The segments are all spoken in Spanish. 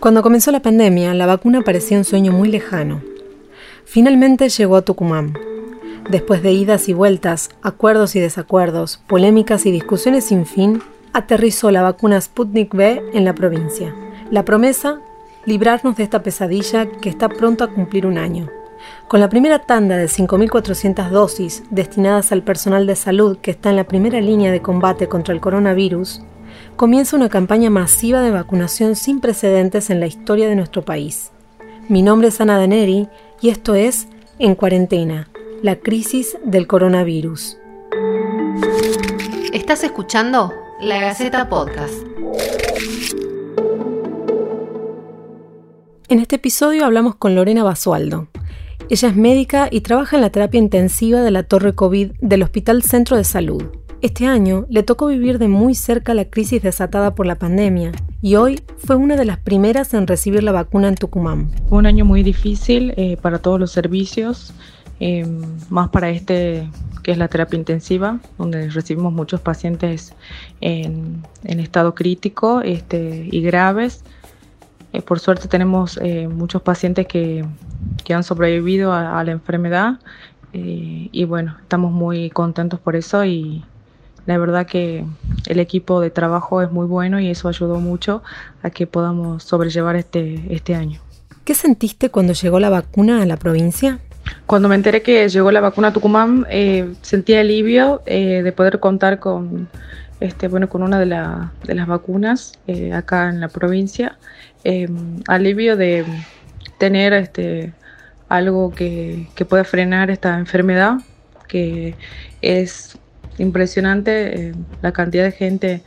Cuando comenzó la pandemia, la vacuna parecía un sueño muy lejano. Finalmente llegó a Tucumán. Después de idas y vueltas, acuerdos y desacuerdos, polémicas y discusiones sin fin, aterrizó la vacuna Sputnik V en la provincia. La promesa, librarnos de esta pesadilla que está pronto a cumplir un año. Con la primera tanda de 5.400 dosis destinadas al personal de salud que está en la primera línea de combate contra el coronavirus, comienza una campaña masiva de vacunación sin precedentes en la historia de nuestro país. Mi nombre es Ana Daneri y esto es En Cuarentena, la crisis del coronavirus. Estás escuchando La Gaceta Podcast. En este episodio hablamos con Lorena Basualdo. Ella es médica y trabaja en la terapia intensiva de la Torre COVID del Hospital Centro de Salud. Este año le tocó vivir de muy cerca la crisis desatada por la pandemia y hoy fue una de las primeras en recibir la vacuna en Tucumán. Fue un año muy difícil eh, para todos los servicios, eh, más para este que es la terapia intensiva, donde recibimos muchos pacientes en, estado crítico este, y graves. Eh, por suerte tenemos muchos pacientes que, que han sobrevivido a, a la enfermedad y bueno, estamos muy contentos por eso y, la verdad que el equipo de trabajo es muy bueno y eso ayudó mucho a que podamos sobrellevar este, este año. ¿Qué sentiste cuando llegó la vacuna a la provincia? Cuando me enteré que llegó la vacuna a Tucumán, eh, sentí alivio eh, de poder contar con, este, bueno, con una de, de las vacunas eh, acá en la provincia. Em, alivio de tener este, algo que, que pueda frenar esta enfermedad, que es impresionante eh, la cantidad de gente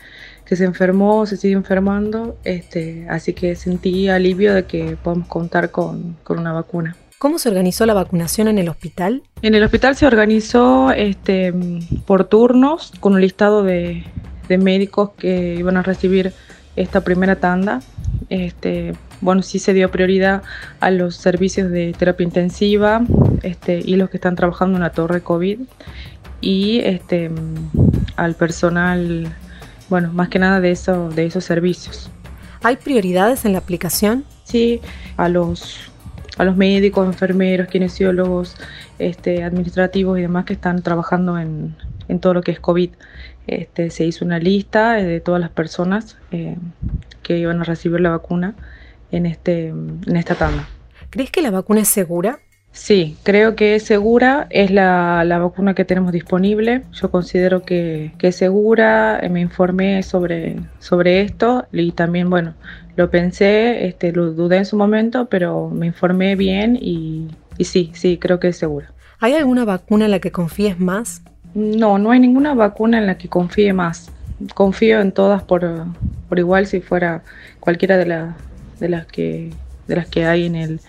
que se enfermó, se sigue enfermando, este, así que sentí alivio de que podemos contar con, una vacuna. ¿Cómo se organizó la vacunación en el hospital? En el hospital se organizó este, por turnos con un listado de, médicos que iban a recibir esta primera tanda. Este, bueno, sí se dio prioridad a los servicios de terapia intensiva este, y los que están trabajando en la torre COVID y este, al personal, bueno, más que nada de, eso, de esos servicios. ¿Hay prioridades en la aplicación? Sí, a los, a los médicos, enfermeros, kinesiólogos, este, administrativos y demás que están trabajando en, en todo lo que es COVID. Este, se hizo una lista de todas las personas eh, que iban a recibir la vacuna en, este, en esta tanda. ¿Crees que la vacuna es segura? Sí, creo que es segura, es la, vacuna que tenemos disponible. Yo considero que, es segura, eh, me informé sobre, sobre esto y también, bueno, lo pensé, este, lo dudé en su momento, pero me informé bien y, sí, sí, creo que es segura. ¿Hay alguna vacuna en la que confíes más? No, no hay ninguna vacuna en la que confíe más. Confío en todas por, por igual si fuera cualquiera de, de, las que, de las que hay en el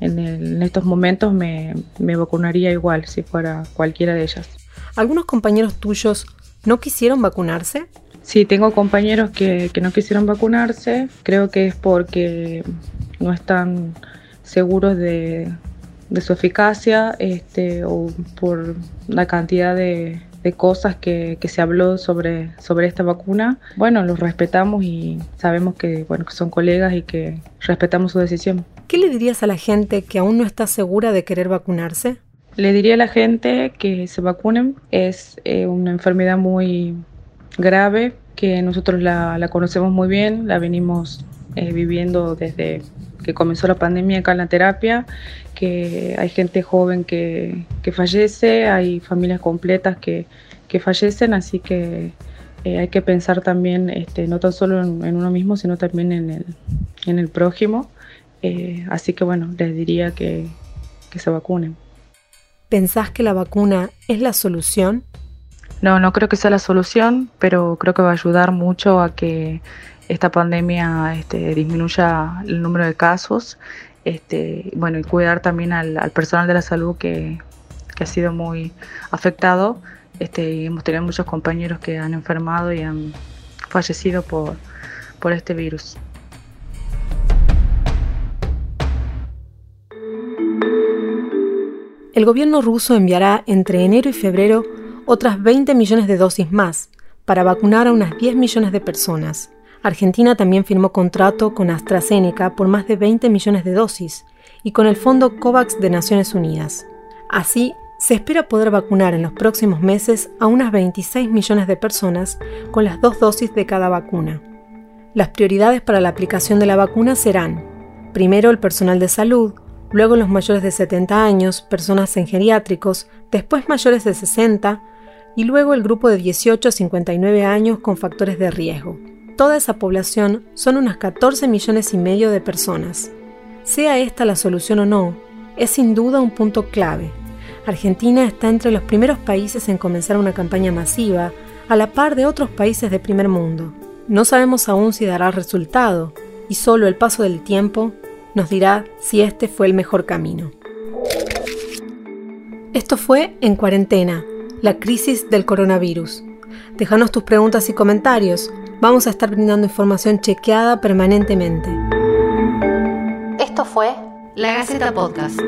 en, estos momentos me, vacunaría igual si fuera cualquiera de ellas. ¿Algunos compañeros tuyos no quisieron vacunarse? Sí, tengo compañeros que, no quisieron vacunarse. Creo que es porque no están seguros de, su eficacia este, o por la cantidad de, de cosas que, se habló sobre, sobre esta vacuna. Bueno, los respetamos y sabemos que, bueno, que son colegas y que respetamos su decisión. ¿Qué le dirías a la gente que aún no está segura de querer vacunarse? Le diría a la gente que se vacunen. Es eh, una enfermedad muy grave que nosotros la, conocemos muy bien, la venimos eh, viviendo desde que comenzó la pandemia acá en la terapia, que hay gente joven que, fallece, hay familias completas que, fallecen, así que eh, hay que pensar también este, no tan solo en, uno mismo, sino también en el, en el prójimo. Eh, así que bueno, les diría que, que se vacunen. ¿Pensás que la vacuna es la solución? No, no creo que sea la solución, pero creo que va a ayudar mucho a que esta pandemia este, disminuya el número de casos. Este, bueno, y cuidar también al, personal de la salud que, ha sido muy afectado. Este, y hemos tenido muchos compañeros que han enfermado y han fallecido por este virus. el gobierno ruso enviará entre enero y febrero otras 20 millones de dosis más para vacunar a unas 10 millones de personas. Argentina también firmó contrato con AstraZeneca por más de 20 millones de dosis y con el Fondo COVAX de Naciones Unidas. Así, se espera poder vacunar en los próximos meses a unas 26 millones de personas con las dos dosis de cada vacuna. Las prioridades para la aplicación de la vacuna serán, primero el personal de salud, luego los mayores de 70 años, personas en geriátricos, después mayores de 60 y luego el grupo de 18 a 59 años con factores de riesgo toda esa población son unas 14 millones y medio de personas. Sea esta la solución o no, es sin duda un punto clave. Argentina está entre los primeros países en comenzar una campaña masiva, a la par de otros países de primer mundo. No sabemos aún si dará resultado, y solo el paso del tiempo nos dirá si este fue el mejor camino. Esto fue En Cuarentena, la crisis del coronavirus. Déjanos tus preguntas y comentarios vamos a estar brindando información chequeada permanentemente. Esto fue La Gaceta Podcast.